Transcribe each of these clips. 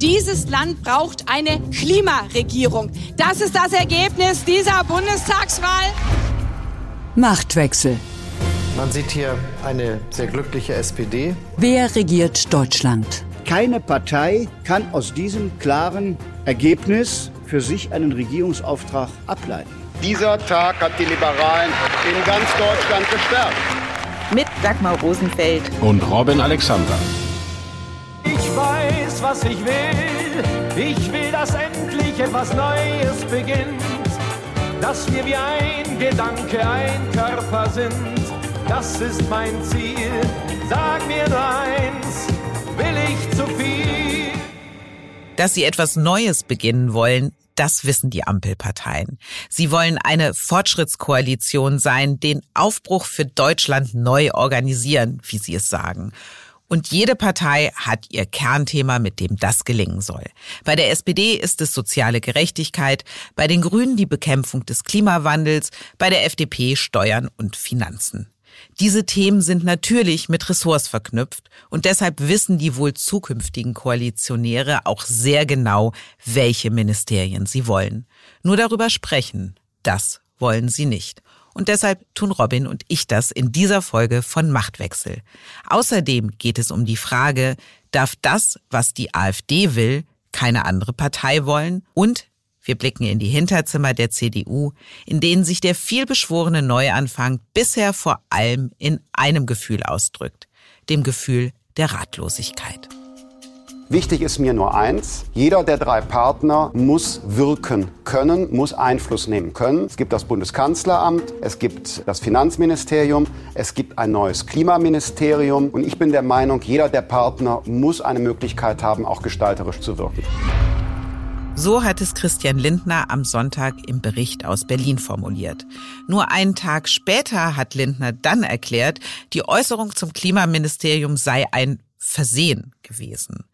Dieses Land braucht eine Klimaregierung. Das ist das Ergebnis dieser Bundestagswahl. Machtwechsel. Man sieht hier eine sehr glückliche SPD. Wer regiert Deutschland? Keine Partei kann aus diesem klaren Ergebnis für sich einen Regierungsauftrag ableiten. Dieser Tag hat die Liberalen in ganz Deutschland gestärkt. Mit Dagmar Rosenfeld und Robin Alexander. Ich weiß, was ich will. Ich will, dass endlich etwas Neues beginnt. Dass wir wie ein Gedanke, ein Körper sind. Das ist mein Ziel. Sag mir eins, will ich zu viel? Dass sie etwas Neues beginnen wollen, das wissen die Ampelparteien. Sie wollen eine Fortschrittskoalition sein, den Aufbruch für Deutschland neu organisieren, wie sie es sagen. Und jede Partei hat ihr Kernthema, mit dem das gelingen soll. Bei der SPD ist es soziale Gerechtigkeit, bei den Grünen die Bekämpfung des Klimawandels, bei der FDP Steuern und Finanzen. Diese Themen sind natürlich mit Ressorts verknüpft und deshalb wissen die wohl zukünftigen Koalitionäre auch sehr genau, welche Ministerien sie wollen. Nur darüber sprechen, das wollen sie nicht. Und deshalb tun Robin und ich das in dieser Folge von Machtwechsel. Außerdem geht es um die Frage, darf das, was die AfD will, keine andere Partei wollen? Und wir blicken in die Hinterzimmer der CDU, in denen sich der vielbeschworene Neuanfang bisher vor allem in einem Gefühl ausdrückt, dem Gefühl der Ratlosigkeit. Wichtig ist mir nur eins. Jeder der drei Partner muss wirken können, muss Einfluss nehmen können. Es gibt das Bundeskanzleramt, es gibt das Finanzministerium, es gibt ein neues Klimaministerium. Und ich bin der Meinung, jeder der Partner muss eine Möglichkeit haben, auch gestalterisch zu wirken. So hat es Christian Lindner am Sonntag im Bericht aus Berlin formuliert. Nur einen Tag später hat Lindner dann erklärt, die Äußerung zum Klimaministerium sei ein Versehen gewesen.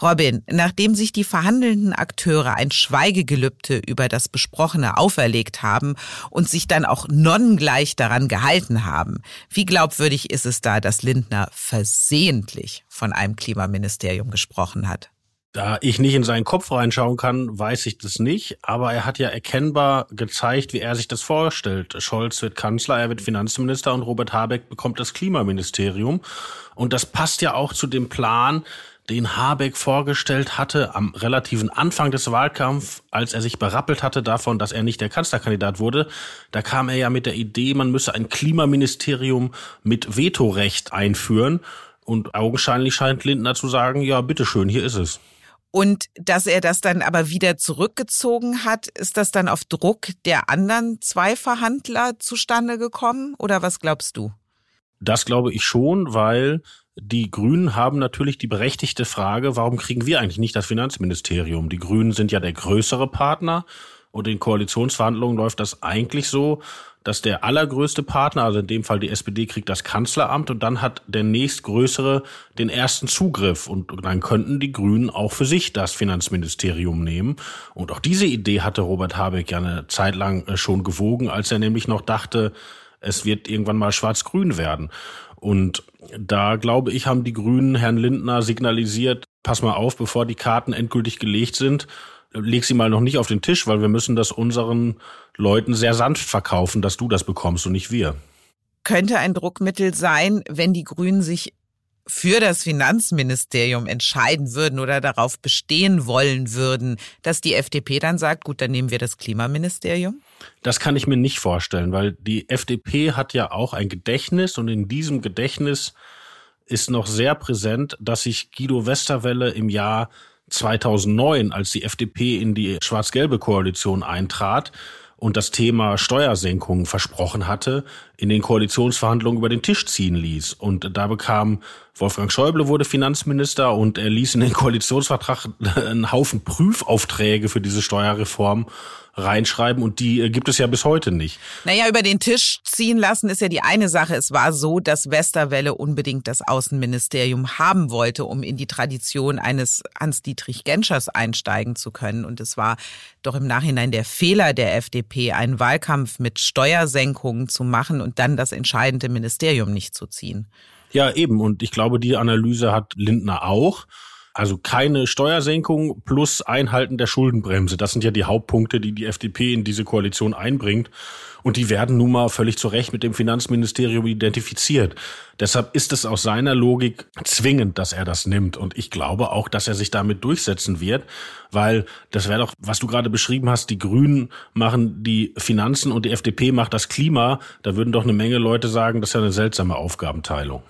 Robin, nachdem sich die verhandelnden Akteure ein Schweigegelübde über das Besprochene auferlegt haben und sich dann auch nonnengleich daran gehalten haben, wie glaubwürdig ist es da, dass Lindner versehentlich von einem Klimaministerium gesprochen hat? Da ich nicht in seinen Kopf reinschauen kann, weiß ich das nicht. Aber er hat ja erkennbar gezeigt, wie er sich das vorstellt. Scholz wird Kanzler, er wird Finanzminister und Robert Habeck bekommt das Klimaministerium. Und das passt ja auch zu dem Plan, den Habeck vorgestellt hatte am relativen Anfang des Wahlkampfs, als er sich berappelt hatte davon, dass er nicht der Kanzlerkandidat wurde. Da kam er ja mit der Idee, man müsse ein Klimaministerium mit Vetorecht einführen. Und augenscheinlich scheint Lindner zu sagen, ja, bitteschön, hier ist es. Und dass er das dann aber wieder zurückgezogen hat, ist das dann auf Druck der anderen zwei Verhandler zustande gekommen? Oder was glaubst du? Das glaube ich schon, weil die Grünen haben natürlich die berechtigte Frage, warum kriegen wir eigentlich nicht das Finanzministerium? Die Grünen sind ja der größere Partner und in Koalitionsverhandlungen läuft das eigentlich so, dass der allergrößte Partner, also in dem Fall die SPD, kriegt das Kanzleramt und dann hat der nächstgrößere den ersten Zugriff und dann könnten die Grünen auch für sich das Finanzministerium nehmen. Und auch diese Idee hatte Robert Habeck ja eine Zeit lang äh, schon gewogen, als er nämlich noch dachte, es wird irgendwann mal schwarz-grün werden. Und da, glaube ich, haben die Grünen Herrn Lindner signalisiert, pass mal auf, bevor die Karten endgültig gelegt sind, leg sie mal noch nicht auf den Tisch, weil wir müssen das unseren Leuten sehr sanft verkaufen, dass du das bekommst und nicht wir. Könnte ein Druckmittel sein, wenn die Grünen sich für das Finanzministerium entscheiden würden oder darauf bestehen wollen würden, dass die FDP dann sagt, gut, dann nehmen wir das Klimaministerium? Das kann ich mir nicht vorstellen, weil die FDP hat ja auch ein Gedächtnis und in diesem Gedächtnis ist noch sehr präsent, dass sich Guido Westerwelle im Jahr 2009, als die FDP in die schwarz-gelbe Koalition eintrat und das Thema Steuersenkungen versprochen hatte, in den Koalitionsverhandlungen über den Tisch ziehen ließ. Und da bekam Wolfgang Schäuble wurde Finanzminister und er ließ in den Koalitionsvertrag einen Haufen Prüfaufträge für diese Steuerreform reinschreiben und die äh, gibt es ja bis heute nicht. Naja, über den Tisch ziehen lassen ist ja die eine Sache. Es war so, dass Westerwelle unbedingt das Außenministerium haben wollte, um in die Tradition eines Hans-Dietrich Genschers einsteigen zu können. Und es war doch im Nachhinein der Fehler der FDP, einen Wahlkampf mit Steuersenkungen zu machen und dann das entscheidende Ministerium nicht zu ziehen. Ja, eben. Und ich glaube, die Analyse hat Lindner auch. Also keine Steuersenkung plus Einhalten der Schuldenbremse. Das sind ja die Hauptpunkte, die die FDP in diese Koalition einbringt. Und die werden nun mal völlig zu Recht mit dem Finanzministerium identifiziert. Deshalb ist es aus seiner Logik zwingend, dass er das nimmt. Und ich glaube auch, dass er sich damit durchsetzen wird, weil das wäre doch, was du gerade beschrieben hast, die Grünen machen die Finanzen und die FDP macht das Klima. Da würden doch eine Menge Leute sagen, das ist ja eine seltsame Aufgabenteilung.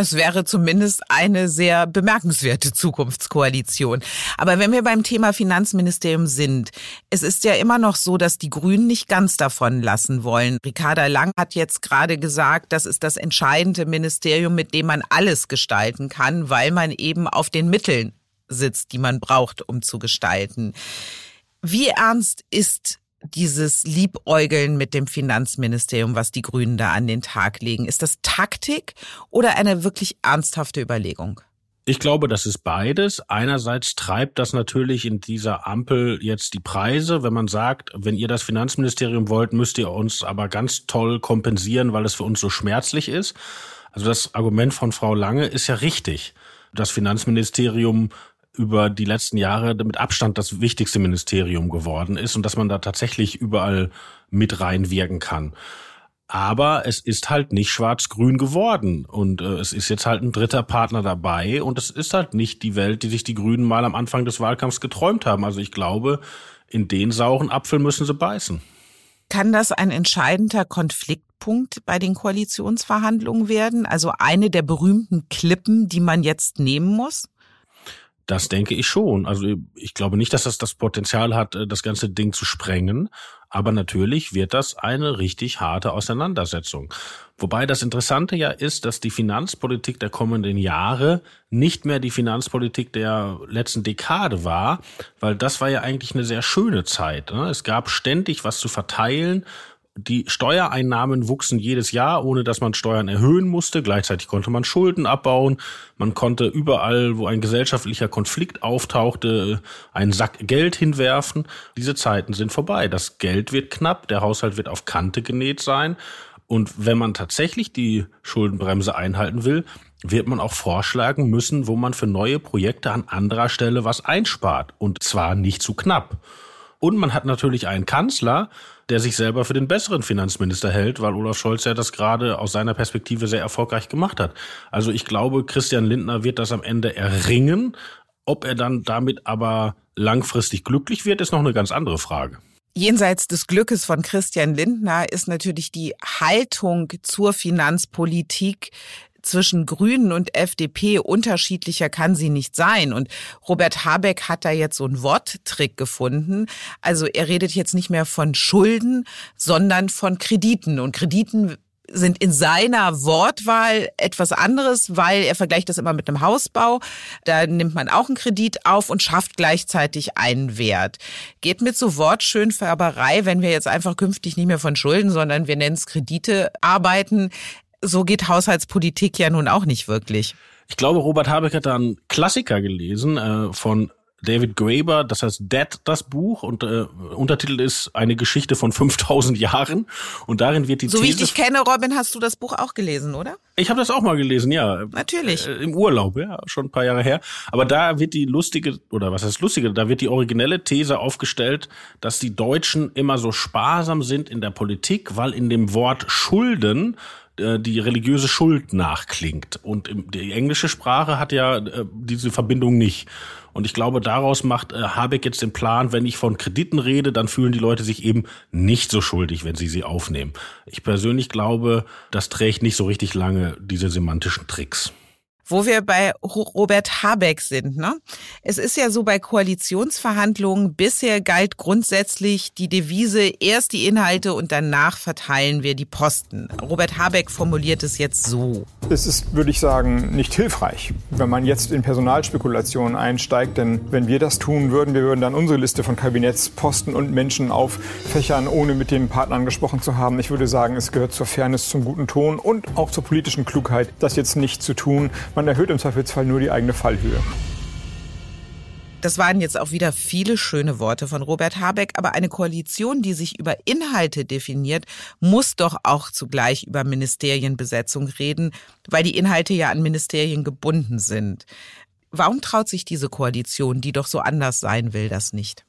Es wäre zumindest eine sehr bemerkenswerte Zukunftskoalition. Aber wenn wir beim Thema Finanzministerium sind, es ist ja immer noch so, dass die Grünen nicht ganz davon lassen wollen. Ricarda Lang hat jetzt gerade gesagt, das ist das entscheidende Ministerium, mit dem man alles gestalten kann, weil man eben auf den Mitteln sitzt, die man braucht, um zu gestalten. Wie ernst ist dieses Liebäugeln mit dem Finanzministerium, was die Grünen da an den Tag legen? Ist das Taktik oder eine wirklich ernsthafte Überlegung? Ich glaube, das ist beides. Einerseits treibt das natürlich in dieser Ampel jetzt die Preise. Wenn man sagt, wenn ihr das Finanzministerium wollt, müsst ihr uns aber ganz toll kompensieren, weil es für uns so schmerzlich ist. Also das Argument von Frau Lange ist ja richtig. Das Finanzministerium über die letzten Jahre mit Abstand das wichtigste Ministerium geworden ist und dass man da tatsächlich überall mit reinwirken kann. Aber es ist halt nicht schwarz-grün geworden und äh, es ist jetzt halt ein dritter Partner dabei und es ist halt nicht die Welt, die sich die Grünen mal am Anfang des Wahlkampfs geträumt haben. Also ich glaube, in den sauren Apfel müssen sie beißen. Kann das ein entscheidender Konfliktpunkt bei den Koalitionsverhandlungen werden? Also eine der berühmten Klippen, die man jetzt nehmen muss? Das denke ich schon. Also ich glaube nicht, dass das das Potenzial hat, äh, das ganze Ding zu sprengen. Aber natürlich wird das eine richtig harte Auseinandersetzung. Wobei das Interessante ja ist, dass die Finanzpolitik der kommenden Jahre nicht mehr die Finanzpolitik der letzten Dekade war, weil das war ja eigentlich eine sehr schöne Zeit. Ne? Es gab ständig was zu verteilen die Steuereinnahmen wuchsen jedes Jahr, ohne dass man Steuern erhöhen musste. Gleichzeitig konnte man Schulden abbauen. Man konnte überall, wo ein gesellschaftlicher Konflikt auftauchte, einen Sack Geld hinwerfen. Diese Zeiten sind vorbei. Das Geld wird knapp, der Haushalt wird auf Kante genäht sein. Und wenn man tatsächlich die Schuldenbremse einhalten will, wird man auch vorschlagen müssen, wo man für neue Projekte an anderer Stelle was einspart. Und zwar nicht zu knapp. Und man hat natürlich einen Kanzler, der sich selber für den besseren Finanzminister hält, weil Olaf Scholz ja das gerade aus seiner Perspektive sehr erfolgreich gemacht hat. Also ich glaube, Christian Lindner wird das am Ende erringen. Ob er dann damit aber langfristig glücklich wird, ist noch eine ganz andere Frage. Jenseits des Glückes von Christian Lindner ist natürlich die Haltung zur Finanzpolitik zwischen Grünen und FDP unterschiedlicher kann sie nicht sein. Und Robert Habeck hat da jetzt so einen Worttrick gefunden. Also er redet jetzt nicht mehr von Schulden, sondern von Krediten. Und Krediten sind in seiner Wortwahl etwas anderes, weil er vergleicht das immer mit einem Hausbau. Da nimmt man auch einen Kredit auf und schafft gleichzeitig einen Wert. Geht mit so Wortschönfärberei, wenn wir jetzt einfach künftig nicht mehr von Schulden, sondern wir nennen es Kredite arbeiten, so geht Haushaltspolitik ja nun auch nicht wirklich. Ich glaube, Robert Habeck hat da einen Klassiker gelesen äh, von David Graeber, das heißt Dead, das Buch, und äh, Untertitel ist eine Geschichte von 5000 Jahren. Und darin wird die So These wie ich dich kenne, Robin, hast du das Buch auch gelesen, oder? Ich habe das auch mal gelesen, ja. Natürlich. Äh, Im Urlaub, ja, schon ein paar Jahre her. Aber da wird die lustige, oder was heißt lustige, da wird die originelle These aufgestellt, dass die Deutschen immer so sparsam sind in der Politik, weil in dem Wort Schulden die religiöse Schuld nachklingt. Und die englische Sprache hat ja äh, diese Verbindung nicht. Und ich glaube, daraus macht äh, Habeck jetzt den Plan, wenn ich von Krediten rede, dann fühlen die Leute sich eben nicht so schuldig, wenn sie sie aufnehmen. Ich persönlich glaube, das trägt nicht so richtig lange diese semantischen Tricks wo wir bei Robert Habeck sind. Ne? Es ist ja so bei Koalitionsverhandlungen, bisher galt grundsätzlich die Devise, erst die Inhalte und danach verteilen wir die Posten. Robert Habeck formuliert es jetzt so. Es ist, würde ich sagen, nicht hilfreich, wenn man jetzt in Personalspekulationen einsteigt, denn wenn wir das tun würden, wir würden dann unsere Liste von Kabinettsposten und Menschen auffächern, ohne mit den Partnern gesprochen zu haben. Ich würde sagen, es gehört zur Fairness, zum guten Ton und auch zur politischen Klugheit, das jetzt nicht zu tun. Man erhöht im Zweifelsfall nur die eigene Fallhöhe. Das waren jetzt auch wieder viele schöne Worte von Robert Habeck, aber eine Koalition, die sich über Inhalte definiert, muss doch auch zugleich über Ministerienbesetzung reden, weil die Inhalte ja an Ministerien gebunden sind. Warum traut sich diese Koalition, die doch so anders sein will, das nicht?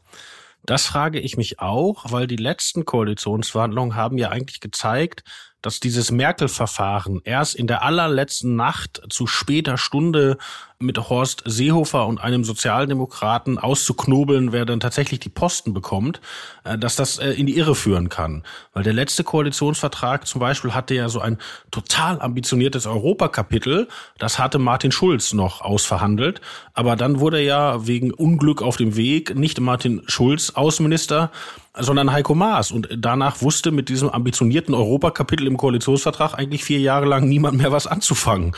Das frage ich mich auch, weil die letzten Koalitionsverhandlungen haben ja eigentlich gezeigt, dass dieses Merkel-Verfahren erst in der allerletzten Nacht zu später Stunde mit Horst Seehofer und einem Sozialdemokraten auszuknobeln, wer dann tatsächlich die Posten bekommt, äh, dass das äh, in die Irre führen kann. Weil der letzte Koalitionsvertrag zum Beispiel hatte ja so ein total ambitioniertes Europakapitel. Das hatte Martin Schulz noch ausverhandelt. Aber dann wurde ja wegen Unglück auf dem Weg nicht Martin Schulz Außenminister, sondern Heiko Maas. Und danach wusste mit diesem ambitionierten Europakapitel im Koalitionsvertrag eigentlich vier Jahre lang niemand mehr was anzufangen.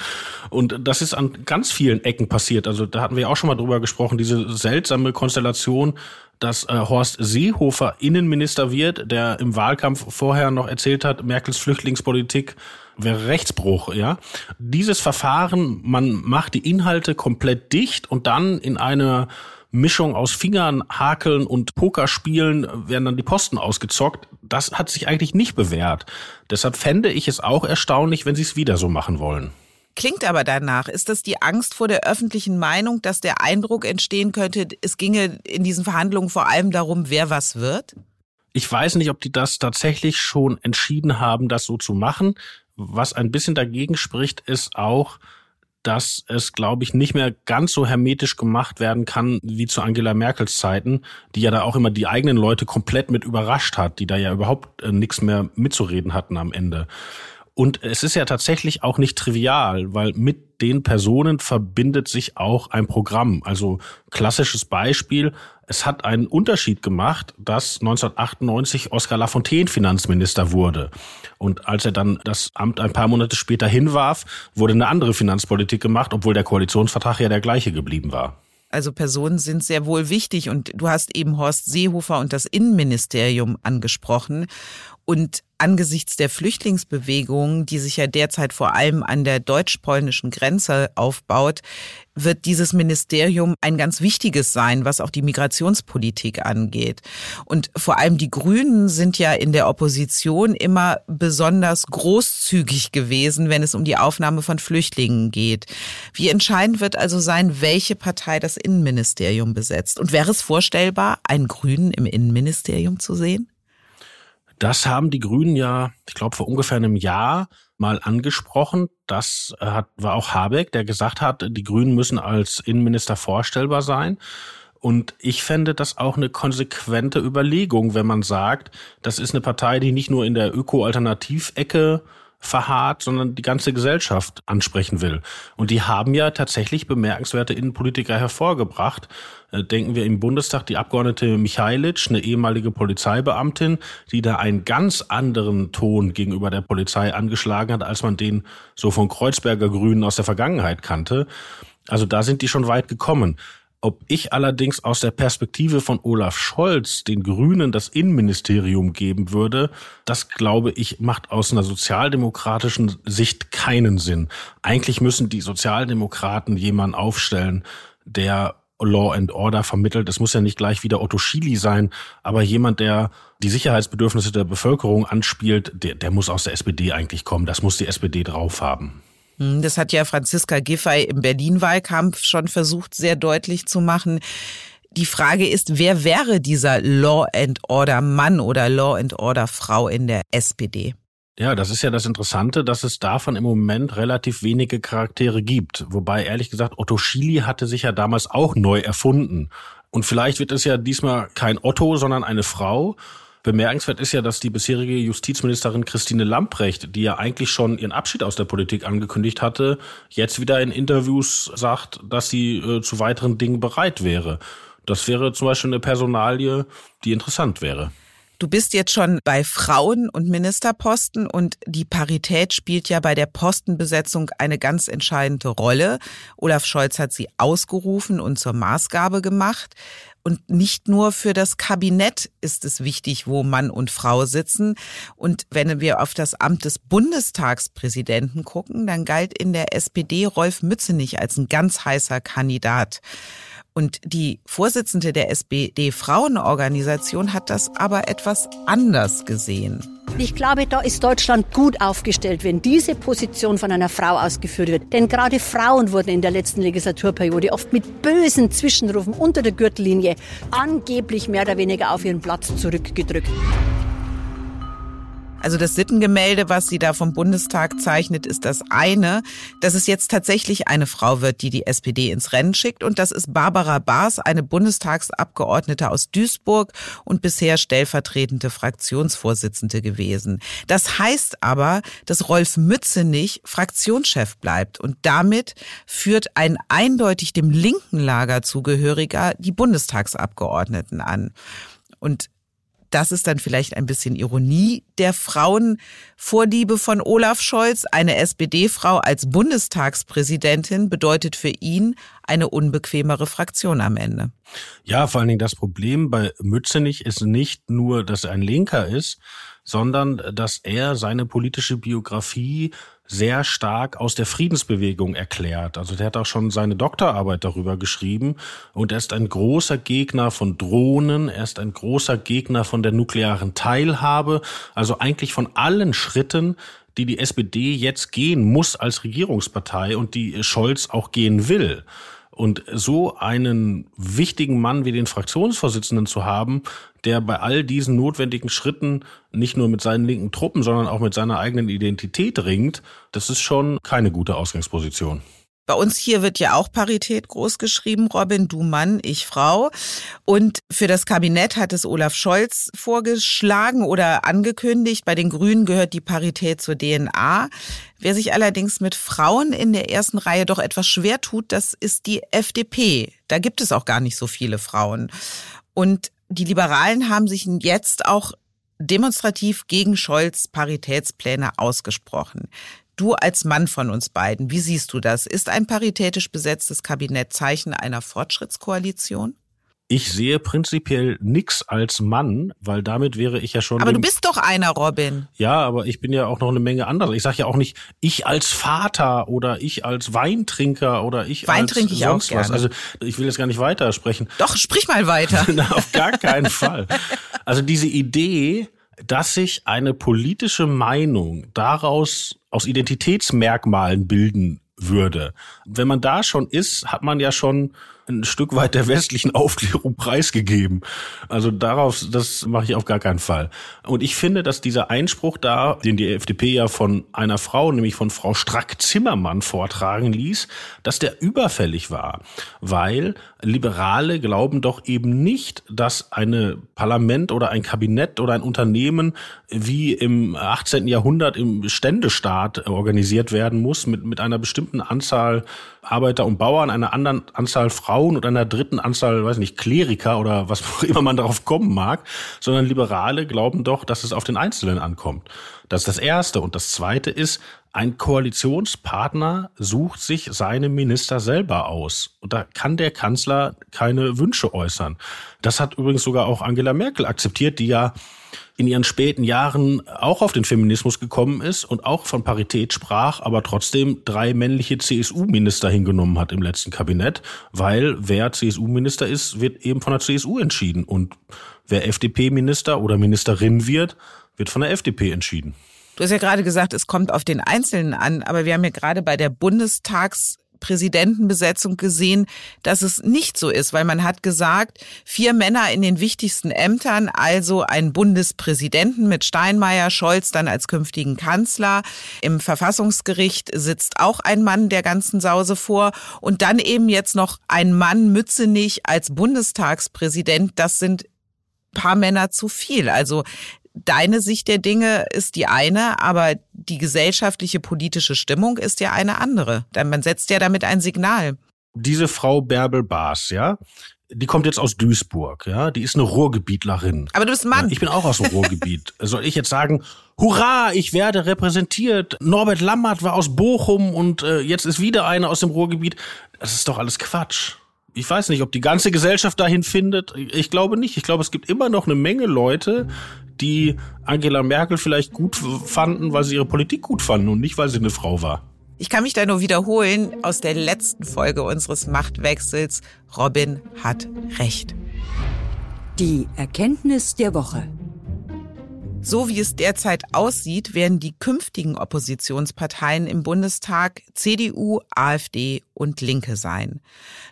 Und das ist an ganz vielen Ecken passiert. Also da hatten wir auch schon mal drüber gesprochen, diese seltsame Konstellation, dass äh, Horst Seehofer Innenminister wird, der im Wahlkampf vorher noch erzählt hat, Merkels Flüchtlingspolitik wäre Rechtsbruch, ja. Dieses Verfahren, man macht die Inhalte komplett dicht und dann in einer Mischung aus Fingern, Hakeln und Pokerspielen werden dann die Posten ausgezockt. Das hat sich eigentlich nicht bewährt. Deshalb fände ich es auch erstaunlich, wenn sie es wieder so machen wollen. Klingt aber danach. Ist das die Angst vor der öffentlichen Meinung, dass der Eindruck entstehen könnte, es ginge in diesen Verhandlungen vor allem darum, wer was wird? Ich weiß nicht, ob die das tatsächlich schon entschieden haben, das so zu machen. Was ein bisschen dagegen spricht, ist auch, dass es, glaube ich, nicht mehr ganz so hermetisch gemacht werden kann wie zu Angela Merkels Zeiten, die ja da auch immer die eigenen Leute komplett mit überrascht hat, die da ja überhaupt äh, nichts mehr mitzureden hatten am Ende. Und es ist ja tatsächlich auch nicht trivial, weil mit den Personen verbindet sich auch ein Programm. Also klassisches Beispiel, es hat einen Unterschied gemacht, dass 1998 Oskar Lafontaine Finanzminister wurde. Und als er dann das Amt ein paar Monate später hinwarf, wurde eine andere Finanzpolitik gemacht, obwohl der Koalitionsvertrag ja der gleiche geblieben war. Also Personen sind sehr wohl wichtig und du hast eben Horst Seehofer und das Innenministerium angesprochen. Und angesichts der Flüchtlingsbewegung, die sich ja derzeit vor allem an der deutsch-polnischen Grenze aufbaut, wird dieses Ministerium ein ganz wichtiges sein, was auch die Migrationspolitik angeht. Und vor allem die Grünen sind ja in der Opposition immer besonders großzügig gewesen, wenn es um die Aufnahme von Flüchtlingen geht. Wie entscheidend wird also sein, welche Partei das Innenministerium besetzt? Und wäre es vorstellbar, einen Grünen im Innenministerium zu sehen? Das haben die Grünen ja, ich glaube, vor ungefähr einem Jahr mal angesprochen. Das äh, hat, war auch Habeck, der gesagt hat, die Grünen müssen als Innenminister vorstellbar sein. Und ich fände das auch eine konsequente Überlegung, wenn man sagt, das ist eine Partei, die nicht nur in der Öko-Alternativ-Ecke verharrt, sondern die ganze Gesellschaft ansprechen will. Und die haben ja tatsächlich bemerkenswerte Innenpolitiker hervorgebracht. Äh, denken wir im Bundestag die Abgeordnete Michailic, eine ehemalige Polizeibeamtin, die da einen ganz anderen Ton gegenüber der Polizei angeschlagen hat, als man den so von Kreuzberger Grünen aus der Vergangenheit kannte. Also da sind die schon weit gekommen. Ob ich allerdings aus der Perspektive von Olaf Scholz den Grünen das Innenministerium geben würde, das glaube ich macht aus einer sozialdemokratischen Sicht keinen Sinn. Eigentlich müssen die Sozialdemokraten jemanden aufstellen, der Law and Order vermittelt. Es muss ja nicht gleich wieder Otto Schily sein, aber jemand, der die Sicherheitsbedürfnisse der Bevölkerung anspielt, der, der muss aus der SPD eigentlich kommen. Das muss die SPD drauf haben. Hm, das hat ja Franziska Giffey im Berlin-Wahlkampf schon versucht, sehr deutlich zu machen. Die Frage ist, wer wäre dieser Law and Order Mann oder Law and Order Frau in der SPD? Ja, das ist ja das Interessante, dass es davon im Moment relativ wenige Charaktere gibt. Wobei, ehrlich gesagt, Otto Schily hatte sich ja damals auch neu erfunden. Und vielleicht wird es ja diesmal kein Otto, sondern eine Frau. Bemerkenswert ist ja, dass die bisherige Justizministerin Christine Lamprecht, die ja eigentlich schon ihren Abschied aus der Politik angekündigt hatte, jetzt wieder in Interviews sagt, dass sie äh, zu weiteren Dingen bereit wäre. Das wäre zum Beispiel eine Personalie, die interessant wäre. Du bist jetzt schon bei Frauen und Ministerposten und die Parität spielt ja bei der Postenbesetzung eine ganz entscheidende Rolle. Olaf Scholz hat sie ausgerufen und zur Maßgabe gemacht. Und nicht nur für das Kabinett ist es wichtig, wo Mann und Frau sitzen. Und wenn wir auf das Amt des Bundestagspräsidenten gucken, dann galt in der SPD Rolf Mützenich als ein ganz heißer Kandidat. Und die Vorsitzende der SPD-Frauenorganisation hat das aber etwas anders gesehen. Ich glaube, da ist Deutschland gut aufgestellt, wenn diese Position von einer Frau ausgeführt wird. Denn gerade Frauen wurden in der letzten Legislaturperiode oft mit bösen Zwischenrufen unter der Gürtellinie angeblich mehr oder weniger auf ihren Platz zurückgedrückt. Also das Sittengemälde, was sie da vom Bundestag zeichnet, ist das eine, dass es jetzt tatsächlich eine Frau wird, die die SPD ins Rennen schickt. Und das ist Barbara Baas, eine Bundestagsabgeordnete aus Duisburg und bisher stellvertretende Fraktionsvorsitzende gewesen. Das heißt aber, dass Rolf Mützenich Fraktionschef bleibt. Und damit führt ein eindeutig dem linken Lager zugehöriger die Bundestagsabgeordneten an. Und das ist dann vielleicht ein bisschen Ironie der Frauenvorliebe von Olaf Scholz. Eine SPD-Frau als Bundestagspräsidentin bedeutet für ihn eine unbequemere Fraktion am Ende. Ja, vor allen Dingen das Problem bei Mützenich ist nicht nur, dass er ein Linker ist, sondern dass er seine politische Biografie sehr stark aus der Friedensbewegung erklärt. Also der hat auch schon seine Doktorarbeit darüber geschrieben und er ist ein großer Gegner von Drohnen, er ist ein großer Gegner von der nuklearen Teilhabe, also eigentlich von allen Schritten, die die SPD jetzt gehen muss als Regierungspartei und die Scholz auch gehen will. Und so einen wichtigen Mann wie den Fraktionsvorsitzenden zu haben, der bei all diesen notwendigen Schritten nicht nur mit seinen linken Truppen, sondern auch mit seiner eigenen Identität ringt, das ist schon keine gute Ausgangsposition. Bei uns hier wird ja auch Parität groß geschrieben, Robin, du Mann, ich Frau. Und für das Kabinett hat es Olaf Scholz vorgeschlagen oder angekündigt. Bei den Grünen gehört die Parität zur DNA. Wer sich allerdings mit Frauen in der ersten Reihe doch etwas schwer tut, das ist die FDP. Da gibt es auch gar nicht so viele Frauen. Und die Liberalen haben sich jetzt auch demonstrativ gegen Scholz Paritätspläne ausgesprochen. Du als Mann von uns beiden, wie siehst du das? Ist ein paritätisch besetztes Kabinett Zeichen einer Fortschrittskoalition? Ich sehe prinzipiell nix als Mann, weil damit wäre ich ja schon. Aber du bist doch einer, Robin. Ja, aber ich bin ja auch noch eine Menge anderer. Ich sage ja auch nicht ich als Vater oder ich als Weintrinker oder ich Wein als trinke ich sonst auch gerne. was. Also ich will jetzt gar nicht weitersprechen. Doch, sprich mal weiter. Na, auf gar keinen Fall. Also diese Idee, dass sich eine politische Meinung daraus aus Identitätsmerkmalen bilden würde. Wenn man da schon ist, hat man ja schon ein Stück weit der westlichen Aufklärung preisgegeben. Also darauf, das mache ich auf gar keinen Fall. Und ich finde, dass dieser Einspruch da, den die FDP ja von einer Frau, nämlich von Frau Strack-Zimmermann vortragen ließ, dass der überfällig war. Weil Liberale glauben doch eben nicht, dass eine Parlament oder ein Kabinett oder ein Unternehmen wie im 18. Jahrhundert im Ständestaat organisiert werden muss mit, mit einer bestimmten Anzahl Arbeiter und Bauern, einer anderen Anzahl Frauen und einer dritten Anzahl, weiß nicht, Kleriker oder was auch immer man darauf kommen mag, sondern Liberale glauben doch, dass es auf den Einzelnen ankommt. Das ist das Erste. Und das Zweite ist, ein Koalitionspartner sucht sich seine Minister selber aus. Und da kann der Kanzler keine Wünsche äußern. Das hat übrigens sogar auch Angela Merkel akzeptiert, die ja in ihren späten Jahren auch auf den Feminismus gekommen ist und auch von Parität sprach, aber trotzdem drei männliche CSU-Minister hingenommen hat im letzten Kabinett, weil wer CSU-Minister ist, wird eben von der CSU entschieden und wer FDP-Minister oder Ministerin wird, wird von der FDP entschieden. Du hast ja gerade gesagt, es kommt auf den Einzelnen an, aber wir haben ja gerade bei der Bundestags Präsidentenbesetzung gesehen, dass es nicht so ist, weil man hat gesagt, vier Männer in den wichtigsten Ämtern, also ein Bundespräsidenten mit Steinmeier, Scholz dann als künftigen Kanzler. Im Verfassungsgericht sitzt auch ein Mann der ganzen Sause vor und dann eben jetzt noch ein Mann Mützenich als Bundestagspräsident. Das sind paar Männer zu viel. Also deine Sicht der Dinge ist die eine, aber die gesellschaftliche politische Stimmung ist ja eine andere. Man setzt ja damit ein Signal. Diese Frau Bärbel Baas, ja, die kommt jetzt aus Duisburg, ja, die ist eine Ruhrgebietlerin. Aber du bist Mann. Ja, ich bin auch aus dem Ruhrgebiet. Soll ich jetzt sagen, hurra, ich werde repräsentiert. Norbert Lammert war aus Bochum und äh, jetzt ist wieder einer aus dem Ruhrgebiet. Das ist doch alles Quatsch. Ich weiß nicht, ob die ganze Gesellschaft dahin findet. Ich glaube nicht. Ich glaube, es gibt immer noch eine Menge Leute, die Angela Merkel vielleicht gut fanden, weil sie ihre Politik gut fanden und nicht, weil sie eine Frau war. Ich kann mich da nur wiederholen aus der letzten Folge unseres Machtwechsels. Robin hat recht. Die Erkenntnis der Woche. So wie es derzeit aussieht, werden die künftigen Oppositionsparteien im Bundestag CDU, AfD und Linke sein.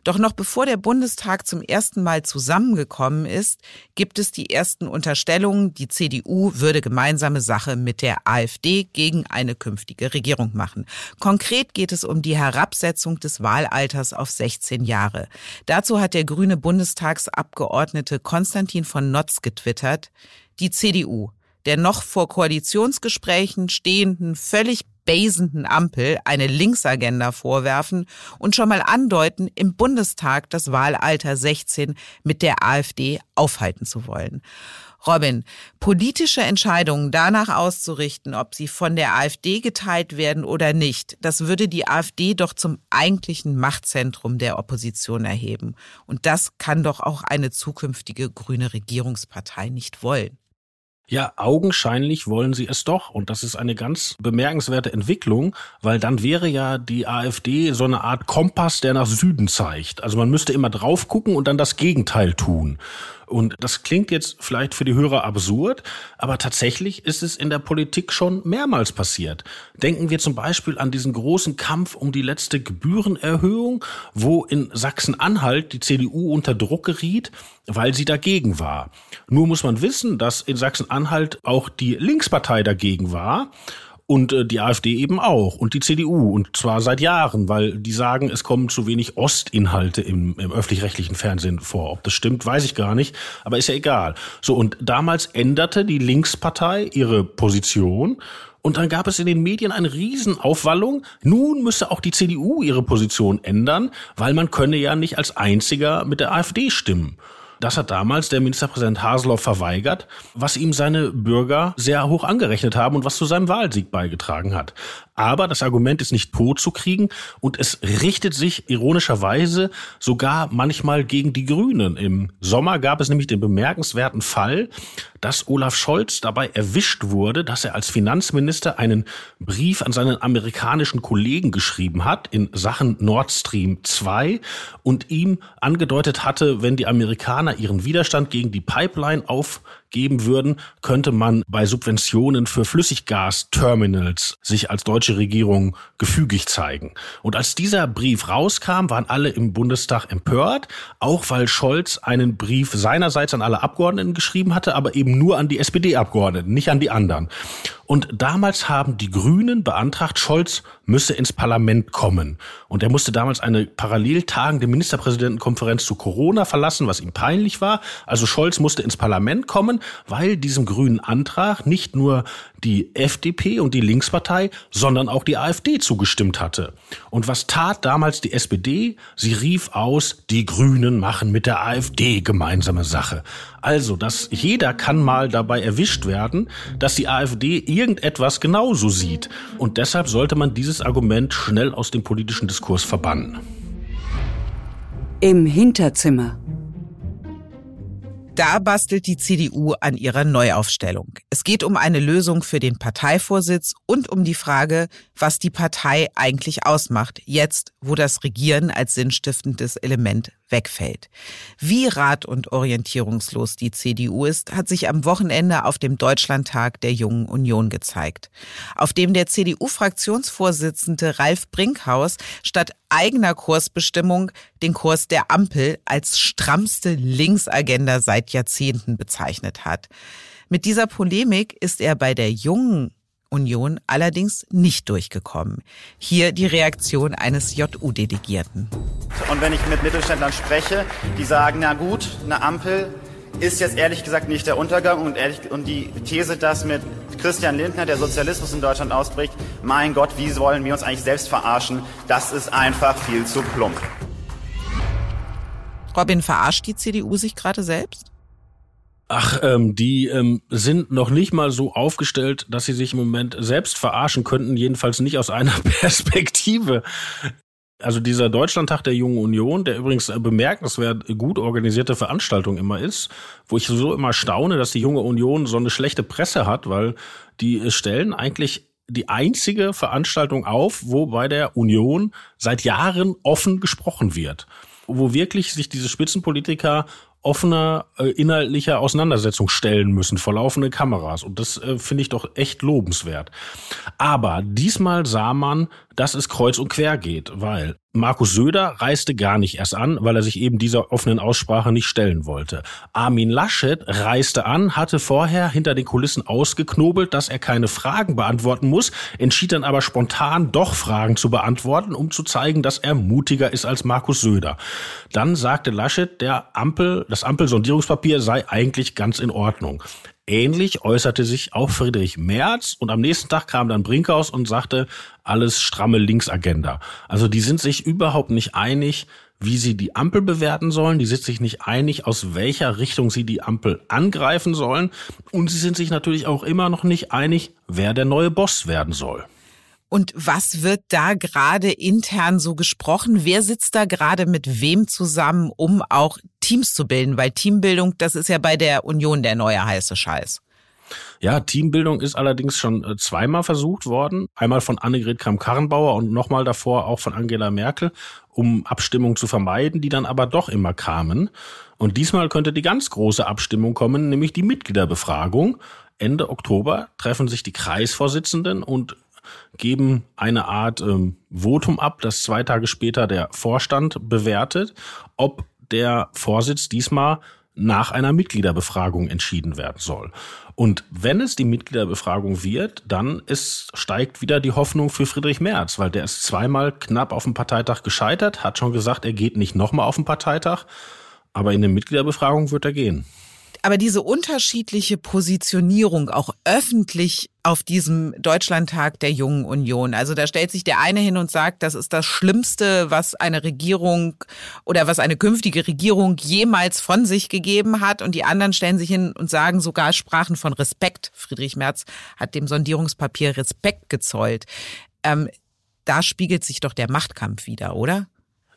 Doch noch bevor der Bundestag zum ersten Mal zusammengekommen ist, gibt es die ersten Unterstellungen, die CDU würde gemeinsame Sache mit der AfD gegen eine künftige Regierung machen. Konkret geht es um die Herabsetzung des Wahlalters auf 16 Jahre. Dazu hat der grüne Bundestagsabgeordnete Konstantin von Notz getwittert, die CDU der noch vor Koalitionsgesprächen stehenden, völlig basenden Ampel eine Linksagenda vorwerfen und schon mal andeuten, im Bundestag das Wahlalter 16 mit der AfD aufhalten zu wollen. Robin, politische Entscheidungen danach auszurichten, ob sie von der AfD geteilt werden oder nicht, das würde die AfD doch zum eigentlichen Machtzentrum der Opposition erheben. Und das kann doch auch eine zukünftige grüne Regierungspartei nicht wollen. Ja, augenscheinlich wollen sie es doch. Und das ist eine ganz bemerkenswerte Entwicklung, weil dann wäre ja die AfD so eine Art Kompass, der nach Süden zeigt. Also man müsste immer drauf gucken und dann das Gegenteil tun. Und das klingt jetzt vielleicht für die Hörer absurd, aber tatsächlich ist es in der Politik schon mehrmals passiert. Denken wir zum Beispiel an diesen großen Kampf um die letzte Gebührenerhöhung, wo in Sachsen-Anhalt die CDU unter Druck geriet, weil sie dagegen war. Nur muss man wissen, dass in Sachsen-Anhalt auch die Linkspartei dagegen war und äh, die AfD eben auch und die CDU und zwar seit Jahren, weil die sagen, es kommen zu wenig Ostinhalte im, im öffentlich-rechtlichen Fernsehen vor. Ob das stimmt, weiß ich gar nicht, aber ist ja egal. So und damals änderte die Linkspartei ihre Position und dann gab es in den Medien eine Riesenaufwallung. Nun müsse auch die CDU ihre Position ändern, weil man könne ja nicht als einziger mit der AfD stimmen. Das hat damals der Ministerpräsident Haseloff verweigert, was ihm seine Bürger sehr hoch angerechnet haben und was zu seinem Wahlsieg beigetragen hat. Aber das Argument ist nicht tot zu kriegen und es richtet sich ironischerweise sogar manchmal gegen die Grünen. Im Sommer gab es nämlich den bemerkenswerten Fall, dass Olaf Scholz dabei erwischt wurde, dass er als Finanzminister einen Brief an seinen amerikanischen Kollegen geschrieben hat in Sachen Nord Stream 2 und ihm angedeutet hatte, wenn die Amerikaner ihren Widerstand gegen die Pipeline auf geben würden, könnte man bei Subventionen für Flüssiggasterminals sich als deutsche Regierung gefügig zeigen. Und als dieser Brief rauskam, waren alle im Bundestag empört, auch weil Scholz einen Brief seinerseits an alle Abgeordneten geschrieben hatte, aber eben nur an die SPD-Abgeordneten, nicht an die anderen. Und damals haben die Grünen beantragt, Scholz müsse ins Parlament kommen. Und er musste damals eine parallel tagende Ministerpräsidentenkonferenz zu Corona verlassen, was ihm peinlich war. Also Scholz musste ins Parlament kommen, weil diesem grünen Antrag nicht nur die FDP und die Linkspartei, sondern auch die AfD zugestimmt hatte. Und was tat damals die SPD? Sie rief aus, die Grünen machen mit der AfD gemeinsame Sache. Also, dass jeder kann mal dabei erwischt werden, dass die AfD irgendetwas genauso sieht. Und deshalb sollte man dieses Argument schnell aus dem politischen Diskurs verbannen. Im Hinterzimmer. Da bastelt die CDU an ihrer Neuaufstellung. Es geht um eine Lösung für den Parteivorsitz und um die Frage, was die Partei eigentlich ausmacht, jetzt wo das Regieren als sinnstiftendes Element wegfällt. Wie rat- und orientierungslos die CDU ist, hat sich am Wochenende auf dem Deutschlandtag der Jungen Union gezeigt, auf dem der CDU-Fraktionsvorsitzende Ralf Brinkhaus statt eigener Kursbestimmung den Kurs der Ampel als strammste Linksagenda seit Jahrzehnten bezeichnet hat. Mit dieser Polemik ist er bei der jungen Union allerdings nicht durchgekommen. Hier die Reaktion eines JU-Delegierten. Und wenn ich mit Mittelständlern spreche, die sagen, na gut, eine Ampel ist jetzt ehrlich gesagt nicht der Untergang und, ehrlich, und die These, dass mit Christian Lindner der Sozialismus in Deutschland ausbricht, mein Gott, wie wollen wir uns eigentlich selbst verarschen? Das ist einfach viel zu plump. Robin, verarscht die CDU sich gerade selbst? Ach, ähm, die ähm, sind noch nicht mal so aufgestellt, dass sie sich im Moment selbst verarschen könnten, jedenfalls nicht aus einer Perspektive. Also dieser Deutschlandtag der Jungen Union, der übrigens bemerkenswert gut organisierte Veranstaltung immer ist, wo ich so immer staune, dass die Junge Union so eine schlechte Presse hat, weil die stellen eigentlich die einzige Veranstaltung auf, wo bei der Union seit Jahren offen gesprochen wird wo wirklich sich diese Spitzenpolitiker offener äh, inhaltlicher Auseinandersetzung stellen müssen vor laufende Kameras. Und das äh, finde ich doch echt lobenswert. Aber diesmal sah man, dass es kreuz und quer geht, weil Markus Söder reiste gar nicht erst an, weil er sich eben dieser offenen Aussprache nicht stellen wollte. Armin Laschet reiste an, hatte vorher hinter den Kulissen ausgeknobelt, dass er keine Fragen beantworten muss, entschied dann aber spontan doch Fragen zu beantworten, um zu zeigen, dass er mutiger ist als Markus Söder. Dann sagte Laschet, der Ampel, das Ampelsondierungspapier sei eigentlich ganz in Ordnung. Ähnlich äußerte sich auch Friedrich Merz und am nächsten Tag kam dann Brinkhaus und sagte, alles stramme Linksagenda. Also die sind sich überhaupt nicht einig, wie sie die Ampel bewerten sollen. Die sind sich nicht einig, aus welcher Richtung sie die Ampel angreifen sollen. Und sie sind sich natürlich auch immer noch nicht einig, wer der neue Boss werden soll. Und was wird da gerade intern so gesprochen? Wer sitzt da gerade mit wem zusammen, um auch Teams zu bilden? Weil Teambildung, das ist ja bei der Union der neue heiße Scheiß. Ja, Teambildung ist allerdings schon äh, zweimal versucht worden. Einmal von Annegret Kramp-Karrenbauer und nochmal davor auch von Angela Merkel, um Abstimmung zu vermeiden, die dann aber doch immer kamen. Und diesmal könnte die ganz große Abstimmung kommen, nämlich die Mitgliederbefragung. Ende Oktober treffen sich die Kreisvorsitzenden und geben eine Art ähm, Votum ab, das zwei Tage später der Vorstand bewertet, ob der Vorsitz diesmal nach einer Mitgliederbefragung entschieden werden soll. Und wenn es die Mitgliederbefragung wird, dann ist, steigt wieder die Hoffnung für Friedrich Merz, weil der ist zweimal knapp auf dem Parteitag gescheitert, hat schon gesagt, er geht nicht nochmal auf den Parteitag, aber in der Mitgliederbefragung wird er gehen. Aber diese unterschiedliche Positionierung auch öffentlich auf diesem Deutschlandtag der Jungen Union. Also da stellt sich der eine hin und sagt, das ist das Schlimmste, was eine Regierung oder was eine künftige Regierung jemals von sich gegeben hat. Und die anderen stellen sich hin und sagen sogar Sprachen von Respekt. Friedrich Merz hat dem Sondierungspapier Respekt gezollt. Ähm, da spiegelt sich doch der Machtkampf wieder, oder?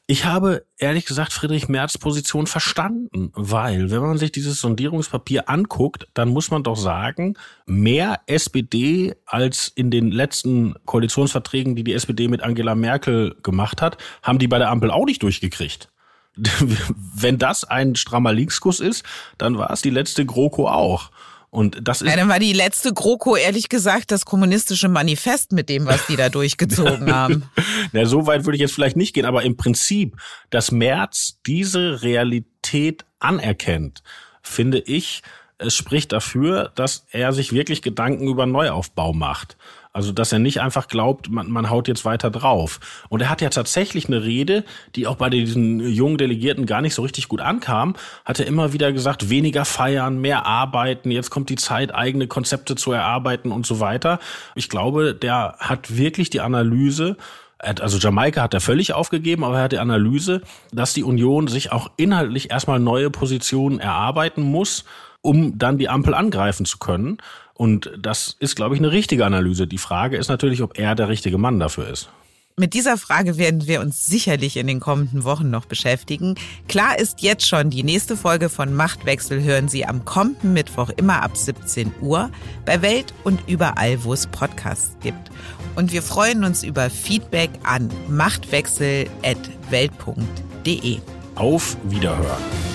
Ich habe ehrlich gesagt Friedrich Merz Position verstanden, weil wenn man sich dieses Sondierungspapier anguckt, dann muss man doch sagen, mehr SPD als in den letzten Koalitionsverträgen, die die SPD mit Angela Merkel gemacht hat, haben die bei der Ampel auch nicht durchgekriegt. wenn das ein strammer Linkskuss ist, dann war es die letzte GroKo auch. Und das ist. Ja, dann war die letzte GroKo ehrlich gesagt das kommunistische Manifest mit dem, was die da durchgezogen haben. Na, so weit würde ich jetzt vielleicht nicht gehen, aber im Prinzip, dass Merz diese Realität anerkennt, finde ich, es spricht dafür, dass er sich wirklich Gedanken über Neuaufbau macht. Also, dass er nicht einfach glaubt, man, man haut jetzt weiter drauf. Und er hat ja tatsächlich eine Rede, die auch bei diesen jungen Delegierten gar nicht so richtig gut ankam, hat er immer wieder gesagt, weniger feiern, mehr arbeiten, jetzt kommt die Zeit, eigene Konzepte zu erarbeiten und so weiter. Ich glaube, der hat wirklich die Analyse, also Jamaika hat er völlig aufgegeben, aber er hat die Analyse, dass die Union sich auch inhaltlich erstmal neue Positionen erarbeiten muss, um dann die Ampel angreifen zu können. Und das ist, glaube ich, eine richtige Analyse. Die Frage ist natürlich, ob er der richtige Mann dafür ist. Mit dieser Frage werden wir uns sicherlich in den kommenden Wochen noch beschäftigen. Klar ist jetzt schon, die nächste Folge von Machtwechsel hören Sie am kommenden Mittwoch immer ab 17 Uhr bei Welt und überall, wo es Podcasts gibt. Und wir freuen uns über Feedback an machtwechsel.welt.de. Auf Wiederhören.